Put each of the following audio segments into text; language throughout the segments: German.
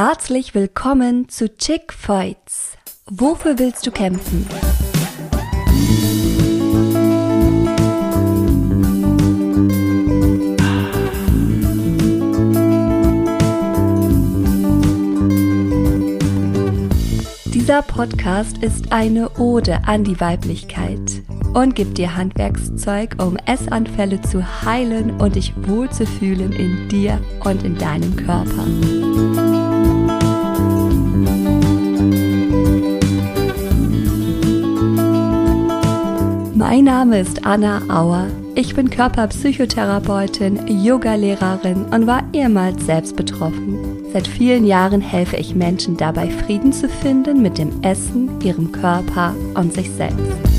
Herzlich willkommen zu Chick Fights. Wofür willst du kämpfen? Dieser Podcast ist eine Ode an die Weiblichkeit und gibt dir Handwerkszeug, um Essanfälle zu heilen und dich wohlzufühlen in dir und in deinem Körper. Mein Name ist Anna Auer. Ich bin Körperpsychotherapeutin, Yogalehrerin und war ehemals selbst betroffen. Seit vielen Jahren helfe ich Menschen dabei, Frieden zu finden mit dem Essen, ihrem Körper und sich selbst.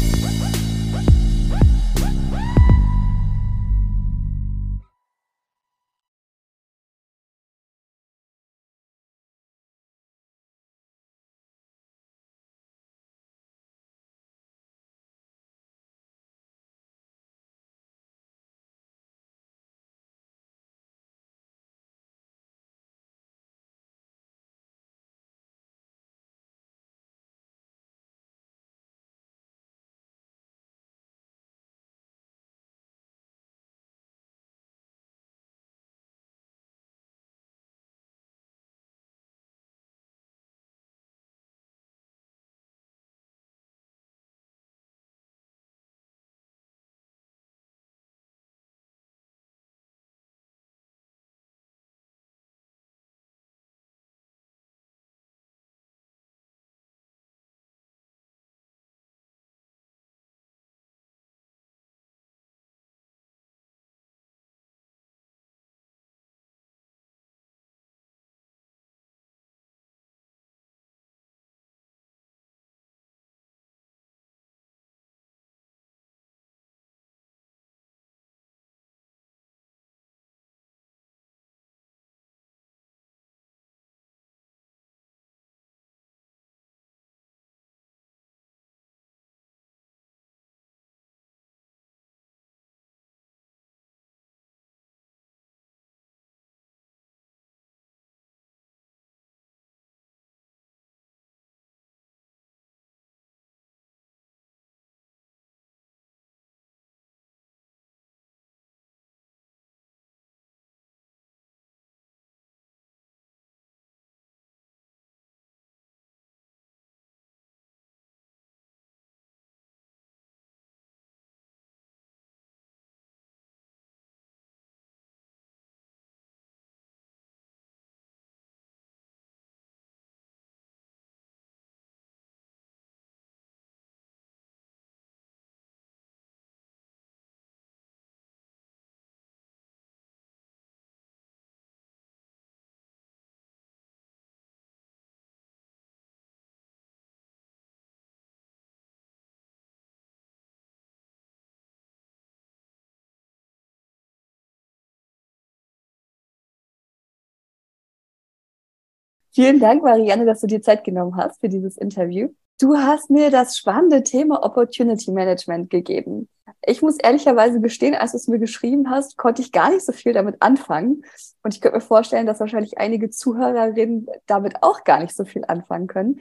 Vielen Dank, Marianne, dass du dir Zeit genommen hast für dieses Interview. Du hast mir das spannende Thema Opportunity Management gegeben. Ich muss ehrlicherweise gestehen, als du es mir geschrieben hast, konnte ich gar nicht so viel damit anfangen. Und ich könnte mir vorstellen, dass wahrscheinlich einige Zuhörerinnen damit auch gar nicht so viel anfangen können.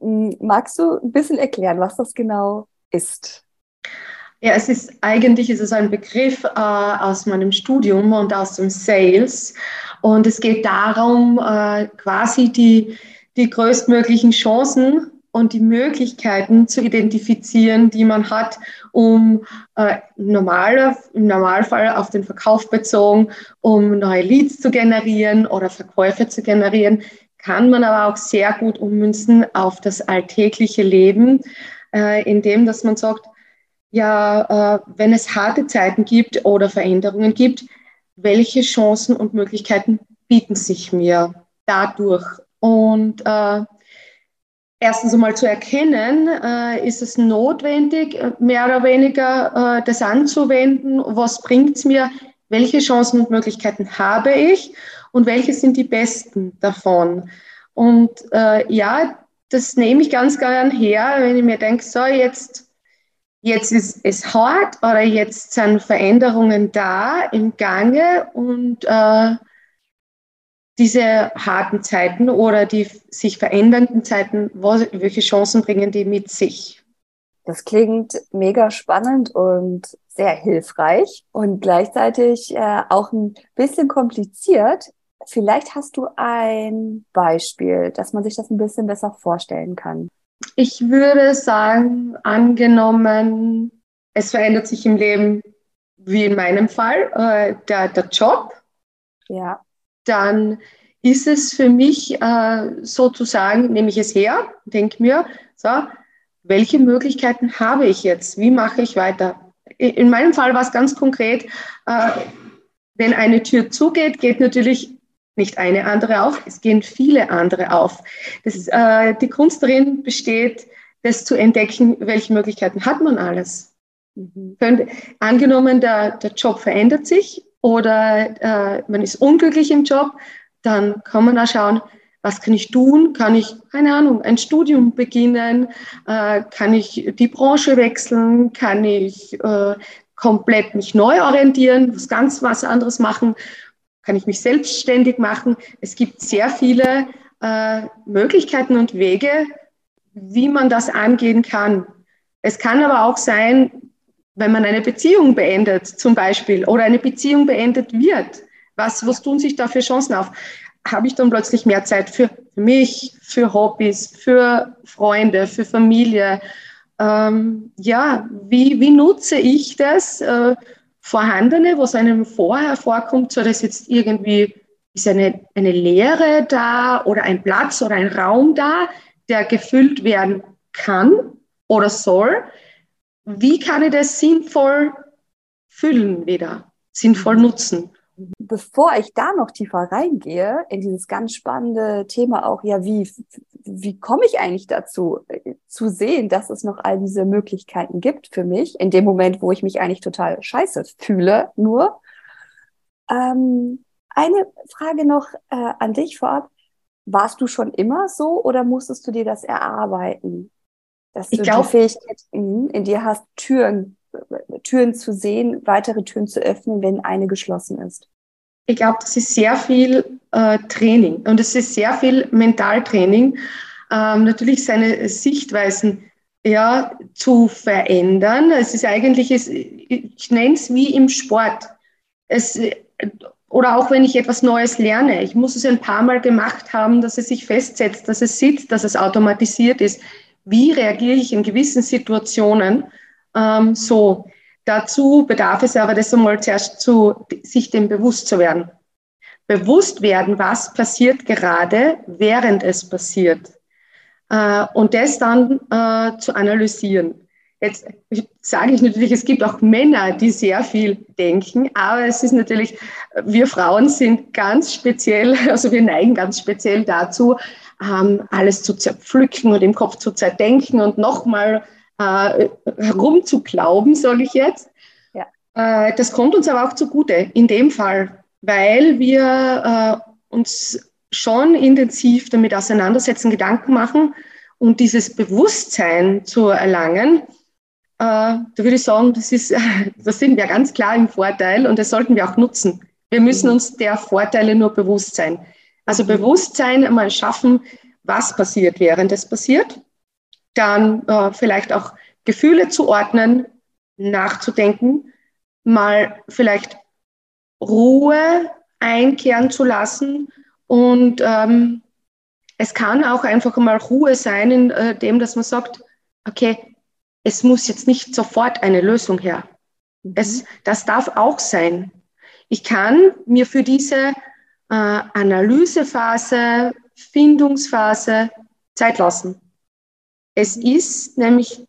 Hm, magst du ein bisschen erklären, was das genau ist? Ja, es ist eigentlich ist es ein Begriff äh, aus meinem Studium und aus dem Sales. Und es geht darum, äh, quasi die, die größtmöglichen Chancen und die Möglichkeiten zu identifizieren, die man hat, um äh, normaler, im Normalfall auf den Verkauf bezogen, um neue Leads zu generieren oder Verkäufe zu generieren, kann man aber auch sehr gut ummünzen auf das alltägliche Leben, äh, indem dass man sagt, ja, äh, wenn es harte Zeiten gibt oder Veränderungen gibt, welche Chancen und Möglichkeiten bieten sich mir dadurch? Und äh, erstens einmal zu erkennen, äh, ist es notwendig, mehr oder weniger äh, das anzuwenden, was bringt es mir, welche Chancen und Möglichkeiten habe ich und welche sind die besten davon. Und äh, ja, das nehme ich ganz gern her, wenn ich mir denke, so jetzt jetzt ist es hart oder jetzt sind Veränderungen da im Gange und äh, diese harten Zeiten oder die sich verändernden Zeiten, welche Chancen bringen die mit sich? Das klingt mega spannend und sehr hilfreich und gleichzeitig äh, auch ein bisschen kompliziert. Vielleicht hast du ein Beispiel, dass man sich das ein bisschen besser vorstellen kann. Ich würde sagen, angenommen, es verändert sich im Leben, wie in meinem Fall, äh, der, der Job. Ja. Dann ist es für mich äh, sozusagen, nehme ich es her, denke mir, so, welche Möglichkeiten habe ich jetzt? Wie mache ich weiter? In meinem Fall war es ganz konkret, äh, wenn eine Tür zugeht, geht natürlich nicht eine andere auf, es gehen viele andere auf. Das, äh, die Kunst darin besteht, das zu entdecken, welche Möglichkeiten hat man alles. Mhm. angenommen, der, der Job verändert sich oder äh, man ist unglücklich im Job, dann kann man auch schauen, was kann ich tun? Kann ich, keine Ahnung, ein Studium beginnen? Äh, kann ich die Branche wechseln? Kann ich äh, komplett mich neu orientieren, was ganz was anderes machen? Kann ich mich selbstständig machen? Es gibt sehr viele äh, Möglichkeiten und Wege, wie man das angehen kann. Es kann aber auch sein, wenn man eine Beziehung beendet, zum Beispiel, oder eine Beziehung beendet wird. Was, was tun sich da für Chancen auf? habe ich dann plötzlich mehr Zeit für mich, für Hobbys, für Freunde, für Familie. Ähm, ja, wie, wie nutze ich das äh, Vorhandene, was einem vorher vorkommt, so dass jetzt irgendwie ist eine, eine Leere da oder ein Platz oder ein Raum da, der gefüllt werden kann oder soll. Wie kann ich das sinnvoll füllen wieder, sinnvoll nutzen? Bevor ich da noch tiefer reingehe, in dieses ganz spannende Thema auch, ja, wie, wie komme ich eigentlich dazu, äh, zu sehen, dass es noch all diese Möglichkeiten gibt für mich, in dem Moment, wo ich mich eigentlich total scheiße fühle, nur. Ähm, eine Frage noch äh, an dich vorab. Warst du schon immer so oder musstest du dir das erarbeiten? Dass du glaub, die Fähigkeit in, in dir hast, Türen Türen zu sehen, weitere Türen zu öffnen, wenn eine geschlossen ist? Ich glaube, das ist sehr viel äh, Training und es ist sehr viel Mentaltraining. Ähm, natürlich seine Sichtweisen ja, zu verändern. Es ist eigentlich, ich nenne es wie im Sport. Es, oder auch wenn ich etwas Neues lerne. Ich muss es ein paar Mal gemacht haben, dass es sich festsetzt, dass es sitzt, dass es automatisiert ist. Wie reagiere ich in gewissen Situationen? Ähm, so, dazu bedarf es aber, das einmal zuerst zu, sich dem bewusst zu werden. Bewusst werden, was passiert gerade, während es passiert. Äh, und das dann äh, zu analysieren. Jetzt sage ich natürlich, es gibt auch Männer, die sehr viel denken, aber es ist natürlich, wir Frauen sind ganz speziell, also wir neigen ganz speziell dazu, ähm, alles zu zerpflücken und im Kopf zu zerdenken und nochmal äh, herumzuglauben, sage ich jetzt. Ja. Äh, das kommt uns aber auch zugute in dem Fall, weil wir äh, uns schon intensiv damit auseinandersetzen, Gedanken machen und dieses Bewusstsein zu erlangen. Äh, da würde ich sagen, das, ist, das sind wir ganz klar im Vorteil und das sollten wir auch nutzen. Wir müssen mhm. uns der Vorteile nur bewusst sein. Also mhm. Bewusstsein einmal schaffen, was passiert, während es passiert dann äh, vielleicht auch Gefühle zu ordnen, nachzudenken, mal vielleicht Ruhe einkehren zu lassen und ähm, es kann auch einfach mal Ruhe sein, in äh, dem, dass man sagt, okay, es muss jetzt nicht sofort eine Lösung her. Mhm. Es, das darf auch sein. Ich kann mir für diese äh, Analysephase, Findungsphase Zeit lassen. Es ist nämlich,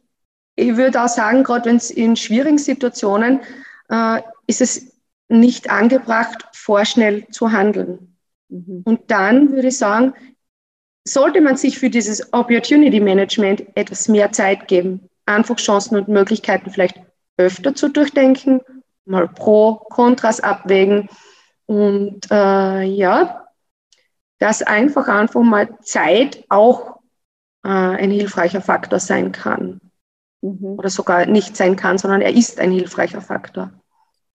ich würde auch sagen, gerade wenn es in schwierigen Situationen äh, ist es nicht angebracht, vorschnell zu handeln. Mhm. Und dann würde ich sagen, sollte man sich für dieses Opportunity Management etwas mehr Zeit geben, einfach Chancen und Möglichkeiten vielleicht öfter zu durchdenken, mal Pro, Kontras abwägen und äh, ja, dass einfach einfach mal Zeit auch äh, ein hilfreicher Faktor sein kann. Mhm. Oder sogar nicht sein kann, sondern er ist ein hilfreicher Faktor.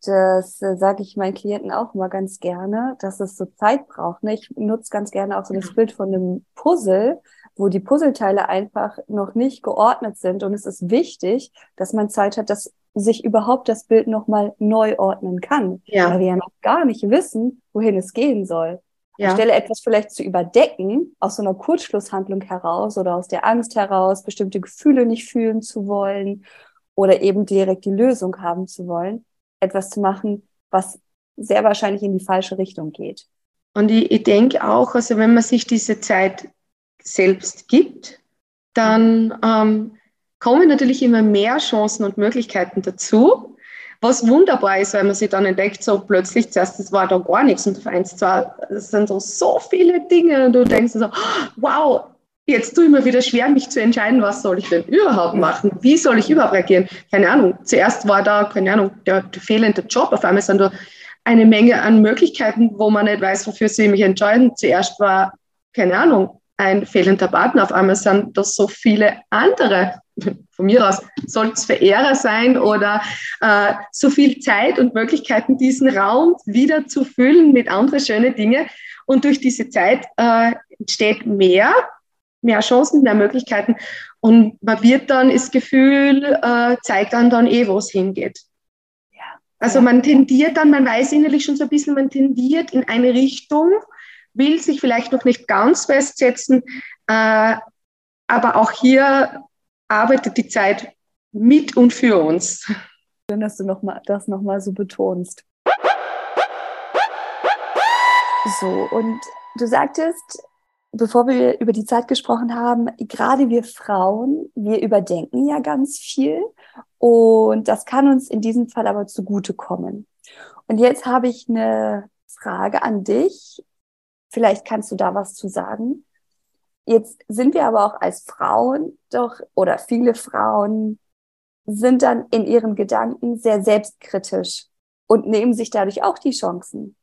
Das äh, sage ich meinen Klienten auch immer ganz gerne, dass es so Zeit braucht. Ne? Ich nutze ganz gerne auch so das Bild von einem Puzzle, wo die Puzzleteile einfach noch nicht geordnet sind. Und es ist wichtig, dass man Zeit hat, dass sich überhaupt das Bild nochmal neu ordnen kann. Ja. Weil wir ja noch gar nicht wissen, wohin es gehen soll. Ja. Anstelle etwas vielleicht zu überdecken, aus so einer Kurzschlusshandlung heraus oder aus der Angst heraus, bestimmte Gefühle nicht fühlen zu wollen oder eben direkt die Lösung haben zu wollen, etwas zu machen, was sehr wahrscheinlich in die falsche Richtung geht. Und ich, ich denke auch, also wenn man sich diese Zeit selbst gibt, dann ähm, kommen natürlich immer mehr Chancen und Möglichkeiten dazu. Was wunderbar ist, weil man sich dann entdeckt, so plötzlich zuerst, das war da gar nichts und auf eins, zwei, es sind so, so viele Dinge und du denkst so, wow, jetzt tue ich mir wieder schwer, mich zu entscheiden, was soll ich denn überhaupt machen? Wie soll ich überhaupt reagieren? Keine Ahnung. Zuerst war da, keine Ahnung, der, der fehlende Job. Auf einmal sind da eine Menge an Möglichkeiten, wo man nicht weiß, wofür sie mich entscheiden. Zuerst war, keine Ahnung, ein fehlender Partner. Auf einmal sind das so viele andere. Von mir aus soll es Verehrer sein oder äh, so viel Zeit und Möglichkeiten, diesen Raum wieder zu füllen mit anderen schönen Dingen. Und durch diese Zeit äh, entsteht mehr, mehr Chancen, mehr Möglichkeiten. Und man wird dann das Gefühl, äh, zeigt dann dann eh, wo es hingeht. Also man tendiert dann, man weiß innerlich schon so ein bisschen, man tendiert in eine Richtung, will sich vielleicht noch nicht ganz festsetzen, äh, aber auch hier arbeitet die Zeit mit und für uns. Schön, dass du noch mal, das nochmal so betonst. So, und du sagtest, bevor wir über die Zeit gesprochen haben, gerade wir Frauen, wir überdenken ja ganz viel und das kann uns in diesem Fall aber zugutekommen. Und jetzt habe ich eine Frage an dich. Vielleicht kannst du da was zu sagen. Jetzt sind wir aber auch als Frauen doch, oder viele Frauen sind dann in ihren Gedanken sehr selbstkritisch und nehmen sich dadurch auch die Chancen,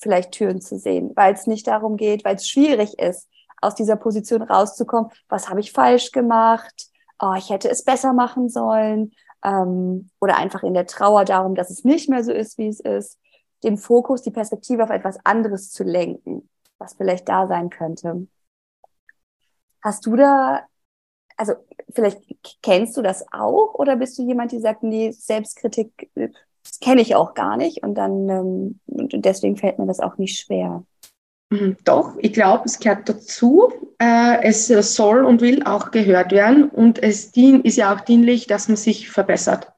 vielleicht Türen zu sehen, weil es nicht darum geht, weil es schwierig ist, aus dieser Position rauszukommen. Was habe ich falsch gemacht? Oh, ich hätte es besser machen sollen. Ähm, oder einfach in der Trauer darum, dass es nicht mehr so ist, wie es ist. Den Fokus, die Perspektive auf etwas anderes zu lenken was vielleicht da sein könnte. Hast du da, also vielleicht kennst du das auch oder bist du jemand, die sagt, nee, Selbstkritik das kenne ich auch gar nicht und dann ähm, deswegen fällt mir das auch nicht schwer. Mhm, doch, ich glaube, es gehört dazu. Äh, es soll und will auch gehört werden und es ist ja auch dienlich, dass man sich verbessert.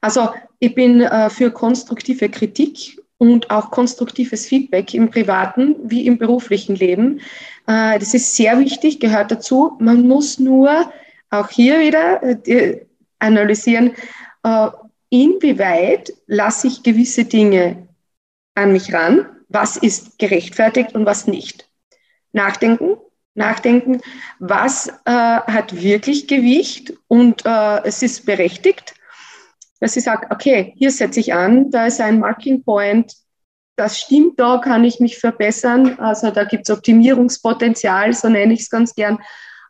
Also ich bin äh, für konstruktive Kritik und auch konstruktives Feedback im privaten wie im beruflichen Leben. Äh, das ist sehr wichtig, gehört dazu. Man muss nur auch hier wieder äh, analysieren, äh, inwieweit lasse ich gewisse Dinge an mich ran, was ist gerechtfertigt und was nicht. Nachdenken, nachdenken, was hat wirklich Gewicht und es ist berechtigt dass ich sage, okay, hier setze ich an, da ist ein Marking Point, das stimmt, da kann ich mich verbessern. Also da gibt es Optimierungspotenzial, so nenne ich es ganz gern.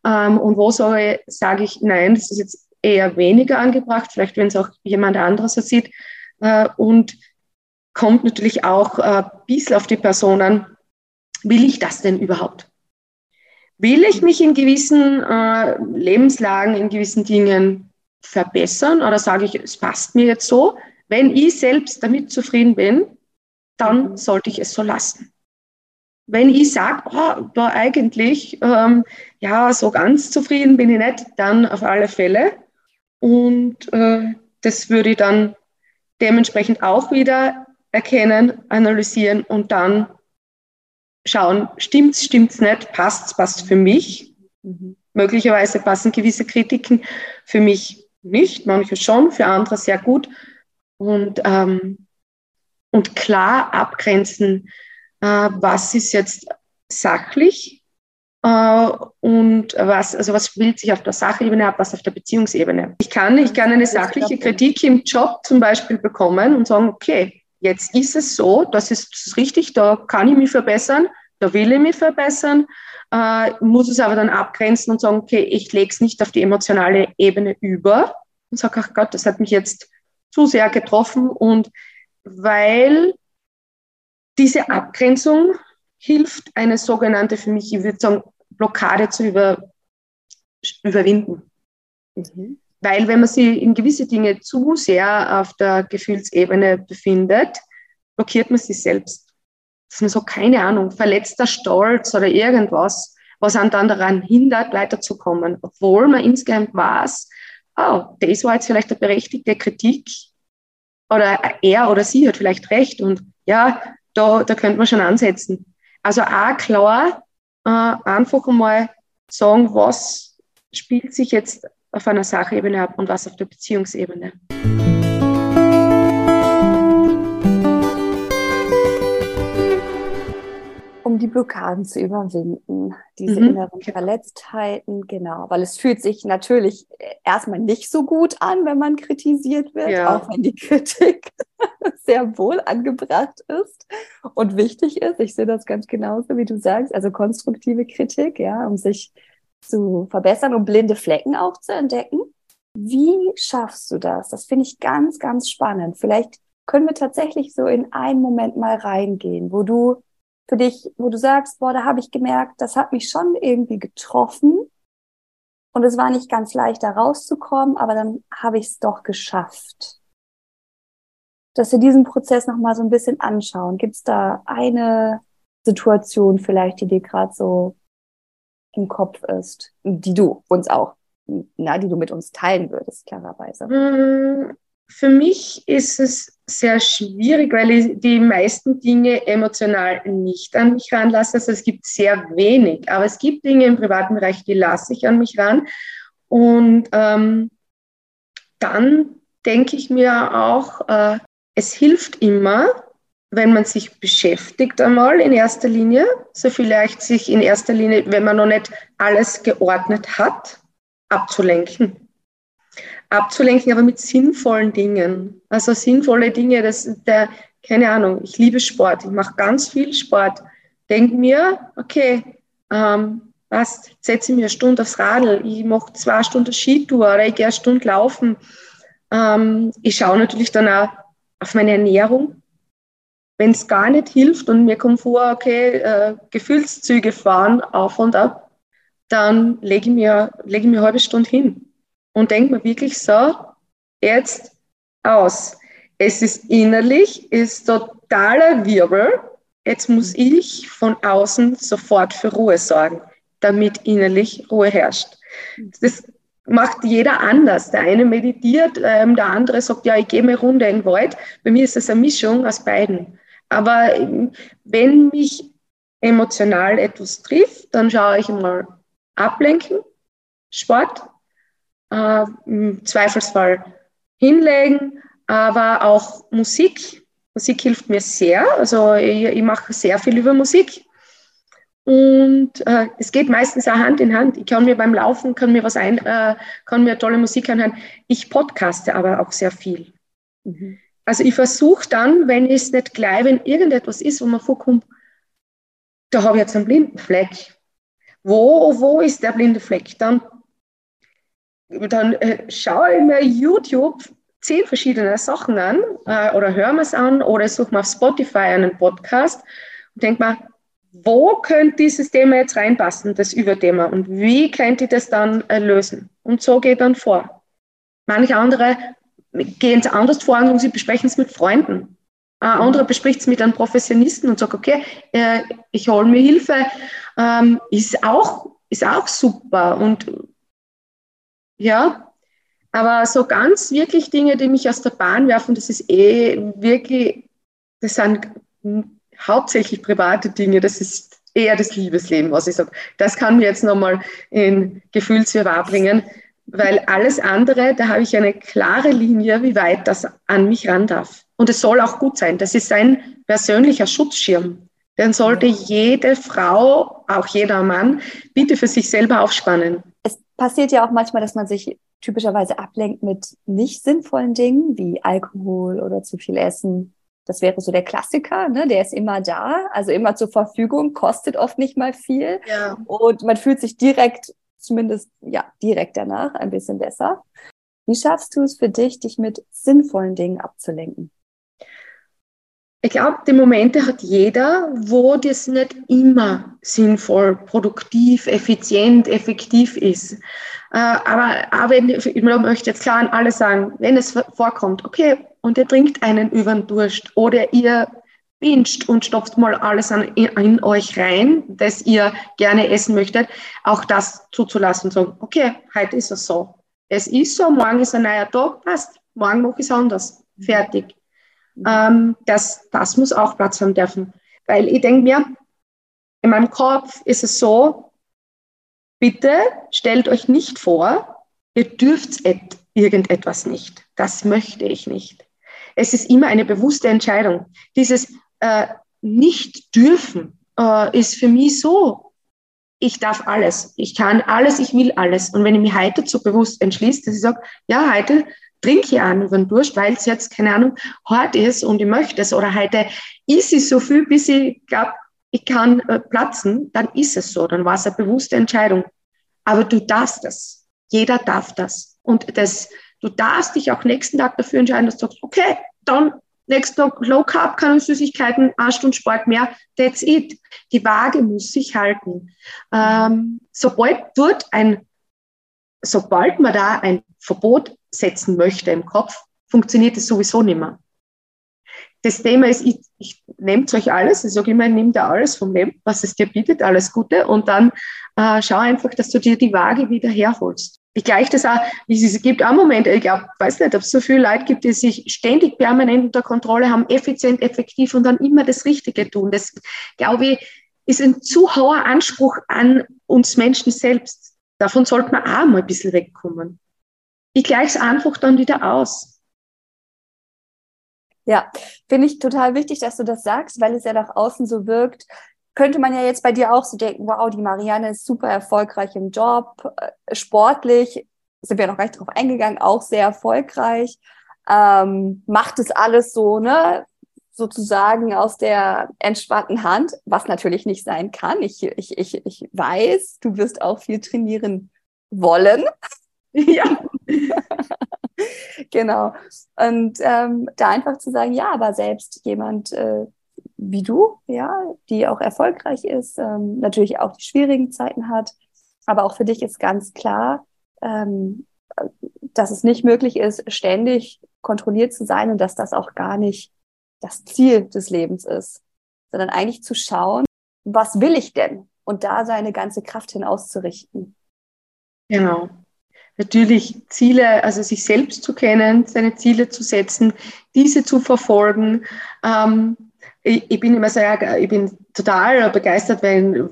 Ähm, und wo sage ich, nein, das ist jetzt eher weniger angebracht, vielleicht wenn es auch jemand anderes so sieht. Äh, und kommt natürlich auch ein bisschen auf die Person an, will ich das denn überhaupt? Will ich mich in gewissen äh, Lebenslagen, in gewissen Dingen verbessern oder sage ich, es passt mir jetzt so. Wenn ich selbst damit zufrieden bin, dann mhm. sollte ich es so lassen. Wenn ich sage, oh, da eigentlich, ähm, ja, so ganz zufrieden bin ich nicht, dann auf alle Fälle. Und äh, das würde ich dann dementsprechend auch wieder erkennen, analysieren und dann schauen, stimmt's, stimmt's nicht, passt's, passt für mich. Mhm. Möglicherweise passen gewisse Kritiken für mich nicht, manche schon, für andere sehr gut. Und, ähm, und klar abgrenzen, äh, was ist jetzt sachlich äh, und was, also was spielt sich auf der Sachebene ab, was auf der Beziehungsebene. Ich kann, ich kann eine sachliche Kritik im Job zum Beispiel bekommen und sagen, okay, jetzt ist es so, das ist richtig, da kann ich mich verbessern, da will ich mich verbessern äh, muss es aber dann abgrenzen und sagen, okay, ich lege es nicht auf die emotionale Ebene über und sage, ach Gott, das hat mich jetzt zu sehr getroffen und weil diese Abgrenzung hilft, eine sogenannte, für mich, ich würde sagen, Blockade zu über, überwinden. Mhm. Weil wenn man sich in gewisse Dinge zu sehr auf der Gefühlsebene befindet, blockiert man sich selbst. Dass man so, keine Ahnung, verletzter Stolz oder irgendwas, was einen dann daran hindert, weiterzukommen. Obwohl man insgeheim weiß, oh, das war jetzt vielleicht eine berechtigte Kritik oder er oder sie hat vielleicht recht und ja, da, da könnte man schon ansetzen. Also auch klar, äh, einfach einmal sagen, was spielt sich jetzt auf einer Sachebene ab und was auf der Beziehungsebene. Die Blockaden zu überwinden, diese mhm. inneren Verletztheiten, genau, weil es fühlt sich natürlich erstmal nicht so gut an, wenn man kritisiert wird, ja. auch wenn die Kritik sehr wohl angebracht ist und wichtig ist. Ich sehe das ganz genauso, wie du sagst, also konstruktive Kritik, ja, um sich zu verbessern, um blinde Flecken auch zu entdecken. Wie schaffst du das? Das finde ich ganz, ganz spannend. Vielleicht können wir tatsächlich so in einen Moment mal reingehen, wo du für dich, wo du sagst, boah, da habe ich gemerkt, das hat mich schon irgendwie getroffen. Und es war nicht ganz leicht, da rauszukommen, aber dann habe ich es doch geschafft. Dass wir diesen Prozess nochmal so ein bisschen anschauen. Gibt es da eine Situation vielleicht, die dir gerade so im Kopf ist, die du uns auch, na, die du mit uns teilen würdest, klarerweise? Hm, für mich ist es sehr schwierig, weil ich die meisten Dinge emotional nicht an mich ranlasse. Also es gibt sehr wenig, aber es gibt Dinge im privaten Bereich, die lasse ich an mich ran. Und ähm, dann denke ich mir auch, äh, es hilft immer, wenn man sich beschäftigt einmal in erster Linie, so vielleicht sich in erster Linie, wenn man noch nicht alles geordnet hat, abzulenken abzulenken, aber mit sinnvollen Dingen. Also sinnvolle Dinge, das der, keine Ahnung, ich liebe Sport, ich mache ganz viel Sport. Denke mir, okay, ähm, was, setze mir eine Stunde aufs Radl, ich mache zwei Stunden Skitour oder ich gehe eine Stunde laufen. Ähm, ich schaue natürlich dann auch auf meine Ernährung. Wenn es gar nicht hilft und mir kommt vor, okay, äh, Gefühlszüge fahren auf und ab, dann lege ich mir, lege ich mir eine halbe Stunde hin und denkt mir wirklich so, jetzt aus. Es ist innerlich, ist totaler Wirbel. Jetzt muss ich von außen sofort für Ruhe sorgen, damit innerlich Ruhe herrscht. Das macht jeder anders. Der eine meditiert, ähm, der andere sagt, ja, ich gehe eine Runde in den Wald. Bei mir ist es eine Mischung aus beiden. Aber ähm, wenn mich emotional etwas trifft, dann schaue ich mal ablenken, Sport, äh, im Zweifelsfall hinlegen, aber auch Musik. Musik hilft mir sehr. Also ich, ich mache sehr viel über Musik. Und äh, es geht meistens auch Hand in Hand. Ich kann mir beim Laufen, kann mir was ein, äh, kann mir tolle Musik anhören. Ich podcaste aber auch sehr viel. Mhm. Also ich versuche dann, wenn es nicht gleich, wenn irgendetwas ist, wo man vorkommt, da habe ich jetzt einen blinden Fleck. Wo, wo ist der blinde Fleck? Dann dann äh, schaue ich mir YouTube zehn verschiedene Sachen an äh, oder höre mir es an oder suche mir auf Spotify einen Podcast und denke mir, wo könnte dieses Thema jetzt reinpassen, das Überthema und wie könnte ich das dann äh, lösen? Und so geht dann vor. Manche andere gehen es anders vor und sie besprechen es mit Freunden. Ein mhm. anderer bespricht es mit einem Professionisten und sagt, okay, äh, ich hole mir Hilfe, ähm, ist, auch, ist auch super. Und ja, aber so ganz wirklich Dinge, die mich aus der Bahn werfen, das ist eh wirklich, das sind hauptsächlich private Dinge, das ist eher das Liebesleben, was ich sage. Das kann mir jetzt nochmal in Gefühlswirrwarr bringen, weil alles andere, da habe ich eine klare Linie, wie weit das an mich ran darf. Und es soll auch gut sein. Das ist ein persönlicher Schutzschirm. Den sollte jede Frau, auch jeder Mann, bitte für sich selber aufspannen. Es passiert ja auch manchmal, dass man sich typischerweise ablenkt mit nicht sinnvollen Dingen wie Alkohol oder zu viel Essen. Das wäre so der Klassiker, ne? der ist immer da, also immer zur Verfügung, kostet oft nicht mal viel. Ja. Und man fühlt sich direkt, zumindest ja, direkt danach ein bisschen besser. Wie schaffst du es für dich, dich mit sinnvollen Dingen abzulenken? Ich glaube, die Momente hat jeder, wo das nicht immer sinnvoll, produktiv, effizient, effektiv ist. Äh, aber, aber wenn, ich möchte jetzt klar an alle sagen, wenn es vorkommt, okay, und ihr trinkt einen über den Durst oder ihr binscht und stopft mal alles an, in, in, euch rein, das ihr gerne essen möchtet, auch das zuzulassen und sagen, okay, heute ist es so. Es ist so, morgen ist ein neuer Tag, passt, morgen mache ich es anders. Fertig. Ähm, das, das muss auch Platz haben dürfen. Weil ich denke mir, in meinem Kopf ist es so, bitte stellt euch nicht vor, ihr dürft irgendetwas nicht. Das möchte ich nicht. Es ist immer eine bewusste Entscheidung. Dieses äh, nicht dürfen äh, ist für mich so, ich darf alles, ich kann alles, ich will alles. Und wenn ich mich heute so bewusst entschließe, dass ich sage, ja, heute trinke ich an über den Durst, weil es jetzt, keine Ahnung, hart ist und ich möchte es. Oder heute ist es so viel, bis ich glaube, ich kann äh, platzen, dann ist es so. Dann war es eine bewusste Entscheidung. Aber du darfst das. Jeder darf das. Und das, du darfst dich auch nächsten Tag dafür entscheiden, dass du sagst, okay, dann nächsten Tag Low Carb, keine Süßigkeiten, eine Stunde Sport mehr, that's it. Die Waage muss sich halten. Ähm, sobald dort ein, sobald man da ein Verbot setzen möchte im Kopf, funktioniert es sowieso nicht mehr. Das Thema ist, ich, ich nehmt euch alles, ich sage immer, nimm dir alles vom Leben, was es dir bietet, alles Gute und dann äh, schau einfach, dass du dir die Waage wieder herholst. Ich gleiche das auch, es gibt auch Momente, ich glaube, weiß nicht, ob es so viele Leute gibt, die sich ständig permanent unter Kontrolle haben, effizient, effektiv und dann immer das Richtige tun. Das, glaube ich, ist ein zu hoher Anspruch an uns Menschen selbst. Davon sollte man auch mal ein bisschen wegkommen ich gleiche es einfach dann wieder aus. Ja, finde ich total wichtig, dass du das sagst, weil es ja nach außen so wirkt. Könnte man ja jetzt bei dir auch so denken, wow, die Marianne ist super erfolgreich im Job, äh, sportlich, sind wir noch gar nicht drauf eingegangen, auch sehr erfolgreich, ähm, macht es alles so, ne, sozusagen aus der entspannten Hand, was natürlich nicht sein kann. Ich, ich, ich, ich weiß, du wirst auch viel trainieren wollen. Ja. genau. Und ähm, da einfach zu sagen, ja, aber selbst jemand äh, wie du, ja, die auch erfolgreich ist, ähm, natürlich auch die schwierigen Zeiten hat, aber auch für dich ist ganz klar, ähm, dass es nicht möglich ist, ständig kontrolliert zu sein und dass das auch gar nicht das Ziel des Lebens ist, sondern eigentlich zu schauen, was will ich denn? Und da seine ganze Kraft hin auszurichten. Genau natürlich Ziele, also sich selbst zu kennen, seine Ziele zu setzen, diese zu verfolgen. Ähm, ich, ich, bin immer sehr, ich bin total begeistert, wenn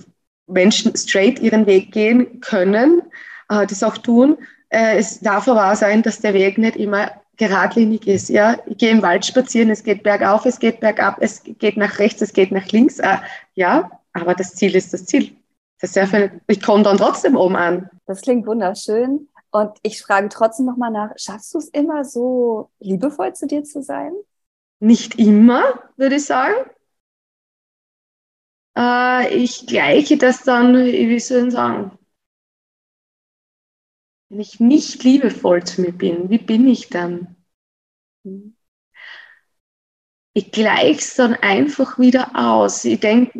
Menschen straight ihren Weg gehen können, äh, das auch tun. Äh, es darf aber auch sein, dass der Weg nicht immer geradlinig ist. Ja, ich gehe im Wald spazieren, es geht bergauf, es geht bergab, es geht nach rechts, es geht nach links. Äh, ja, aber das Ziel ist das Ziel. Das ist ja ich komme dann trotzdem oben an. Das klingt wunderschön. Und ich frage trotzdem nochmal nach, schaffst du es immer so liebevoll zu dir zu sein? Nicht immer, würde ich sagen. Äh, ich gleiche das dann, wie soll ich sagen, wenn ich nicht liebevoll zu mir bin, wie bin ich dann? Ich gleiche es dann einfach wieder aus. Ich denke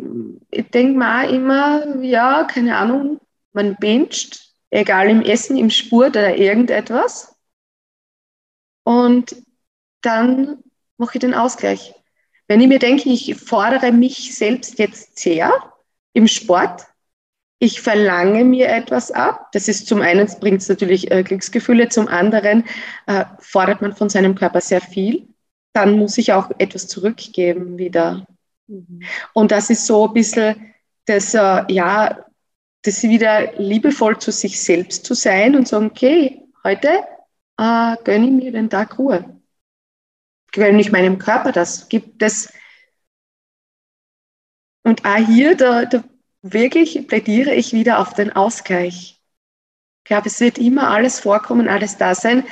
ich denk auch immer, ja, keine Ahnung, man bencht egal im Essen, im Sport oder irgendetwas. Und dann mache ich den Ausgleich. Wenn ich mir denke, ich fordere mich selbst jetzt sehr im Sport, ich verlange mir etwas ab. Das ist zum einen bringt es natürlich äh, Glücksgefühle, zum anderen äh, fordert man von seinem Körper sehr viel. Dann muss ich auch etwas zurückgeben wieder. Mhm. Und das ist so ein bisschen das, äh, ja, das wieder liebevoll zu sich selbst zu sein und sagen, okay, heute äh, gönne ich mir den Tag Ruhe. Gönne ich meinem Körper das. Gibt es und auch hier, da, da wirklich plädiere ich wieder auf den Ausgleich. Ich glaube, es wird immer alles vorkommen, alles da sein,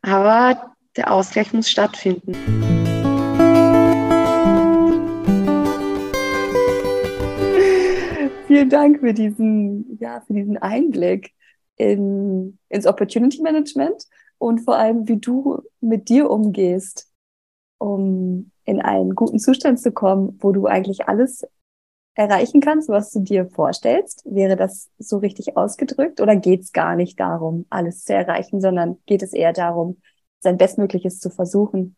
aber der Ausgleich muss stattfinden. Vielen Dank für diesen, ja, für diesen Einblick in, ins Opportunity Management und vor allem, wie du mit dir umgehst, um in einen guten Zustand zu kommen, wo du eigentlich alles erreichen kannst, was du dir vorstellst? Wäre das so richtig ausgedrückt oder geht es gar nicht darum, alles zu erreichen, sondern geht es eher darum, sein Bestmögliches zu versuchen?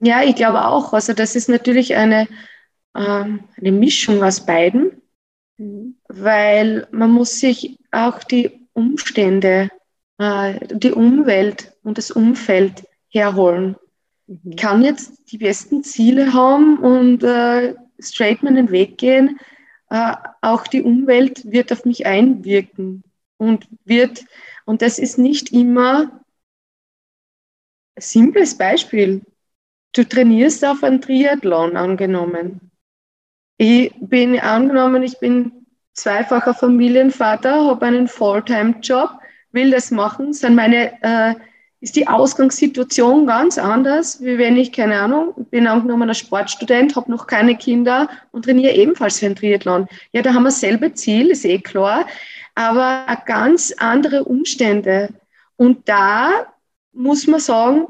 Ja, ich glaube auch. Also das ist natürlich eine, eine Mischung aus beiden, mhm. weil man muss sich auch die Umstände, äh, die Umwelt und das Umfeld herholen. Mhm. Ich kann jetzt die besten Ziele haben und äh, straight meinen Weg gehen. Äh, auch die Umwelt wird auf mich einwirken und wird, und das ist nicht immer ein simples Beispiel. Du trainierst auf einen Triathlon angenommen. Ich bin angenommen, ich bin zweifacher Familienvater, habe einen Fulltime-Job, will das machen, sind meine, äh, ist die Ausgangssituation ganz anders, wie wenn ich, keine Ahnung, bin angenommener Sportstudent, habe noch keine Kinder und trainiere ebenfalls für einen Triathlon. Ja, da haben wir dasselbe Ziel, ist eh klar, aber ganz andere Umstände. Und da muss man sagen,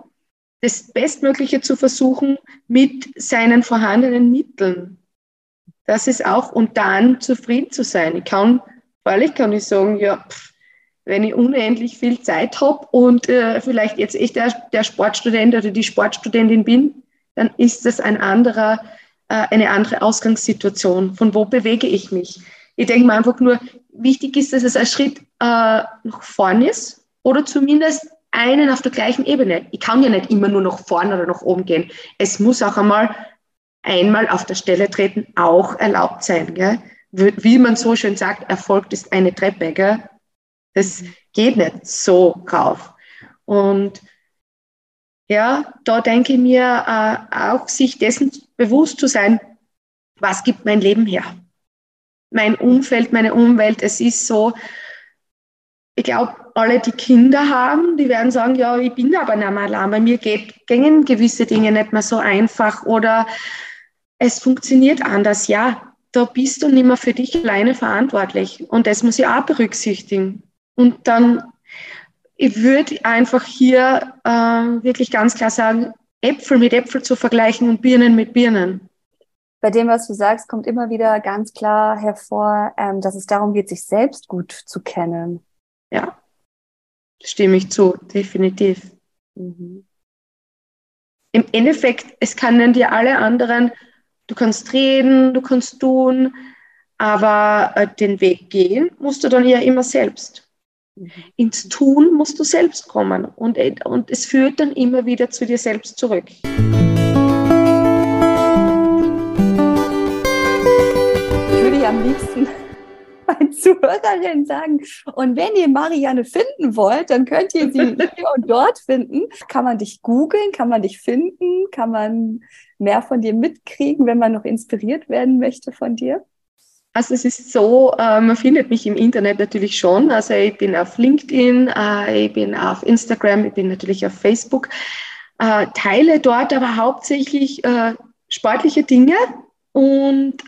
das Bestmögliche zu versuchen mit seinen vorhandenen Mitteln. Das ist auch, und dann zufrieden zu sein. Ich kann, freilich kann ich sagen, ja, pff, wenn ich unendlich viel Zeit habe und äh, vielleicht jetzt echt der, der, Sportstudent oder die Sportstudentin bin, dann ist das ein anderer, äh, eine andere Ausgangssituation. Von wo bewege ich mich? Ich denke mir einfach nur, wichtig ist, dass es ein Schritt äh, nach vorn ist oder zumindest einen auf der gleichen Ebene. Ich kann ja nicht immer nur nach vorne oder nach oben gehen. Es muss auch einmal einmal auf der Stelle treten auch erlaubt sein. Gell? Wie man so schön sagt, Erfolg ist eine Treppe. Gell? Das geht nicht so rauf. Und ja, da denke ich mir äh, auch, sich dessen bewusst zu sein, was gibt mein Leben her? Mein Umfeld, meine Umwelt, es ist so, ich glaube, alle, die Kinder haben, die werden sagen, ja, ich bin aber nicht mehr allein, bei mir geht, gehen gewisse Dinge nicht mehr so einfach oder es funktioniert anders. Ja, da bist du nicht mehr für dich alleine verantwortlich und das muss ich auch berücksichtigen. Und dann, ich würde einfach hier äh, wirklich ganz klar sagen, Äpfel mit Äpfel zu vergleichen und Birnen mit Birnen. Bei dem, was du sagst, kommt immer wieder ganz klar hervor, ähm, dass es darum geht, sich selbst gut zu kennen. Ja, stimme ich zu, definitiv. Mhm. Im Endeffekt, es können dir alle anderen, du kannst reden, du kannst tun, aber äh, den Weg gehen musst du dann ja immer selbst. Ins Tun musst du selbst kommen und, äh, und es führt dann immer wieder zu dir selbst zurück. Ich würde ja am liebsten meinen Zuhörerinnen sagen. Und wenn ihr Marianne finden wollt, dann könnt ihr sie hier und dort finden. Kann man dich googeln? Kann man dich finden? Kann man mehr von dir mitkriegen, wenn man noch inspiriert werden möchte von dir? Also es ist so, äh, man findet mich im Internet natürlich schon. Also ich bin auf LinkedIn, äh, ich bin auf Instagram, ich bin natürlich auf Facebook, äh, teile dort aber hauptsächlich sportliche Dinge und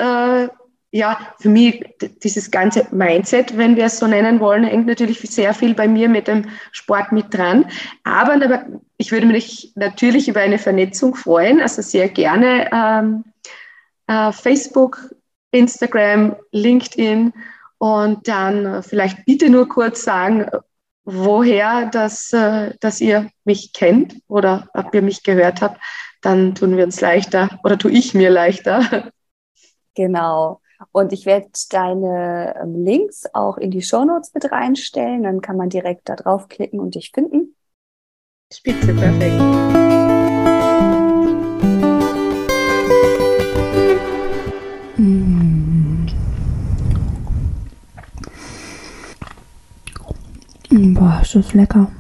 ja, für mich dieses ganze Mindset, wenn wir es so nennen wollen, hängt natürlich sehr viel bei mir mit dem Sport mit dran. Aber, ich würde mich natürlich über eine Vernetzung freuen, also sehr gerne ähm, äh, Facebook, Instagram, LinkedIn und dann vielleicht bitte nur kurz sagen, woher das, äh, dass ihr mich kennt oder ob ihr mich gehört habt, dann tun wir uns leichter oder tue ich mir leichter. Genau. Und ich werde deine ähm, Links auch in die Show Notes mit reinstellen. Dann kann man direkt da draufklicken und dich finden. Spitze, perfekt. Mm. Boah, ist das lecker.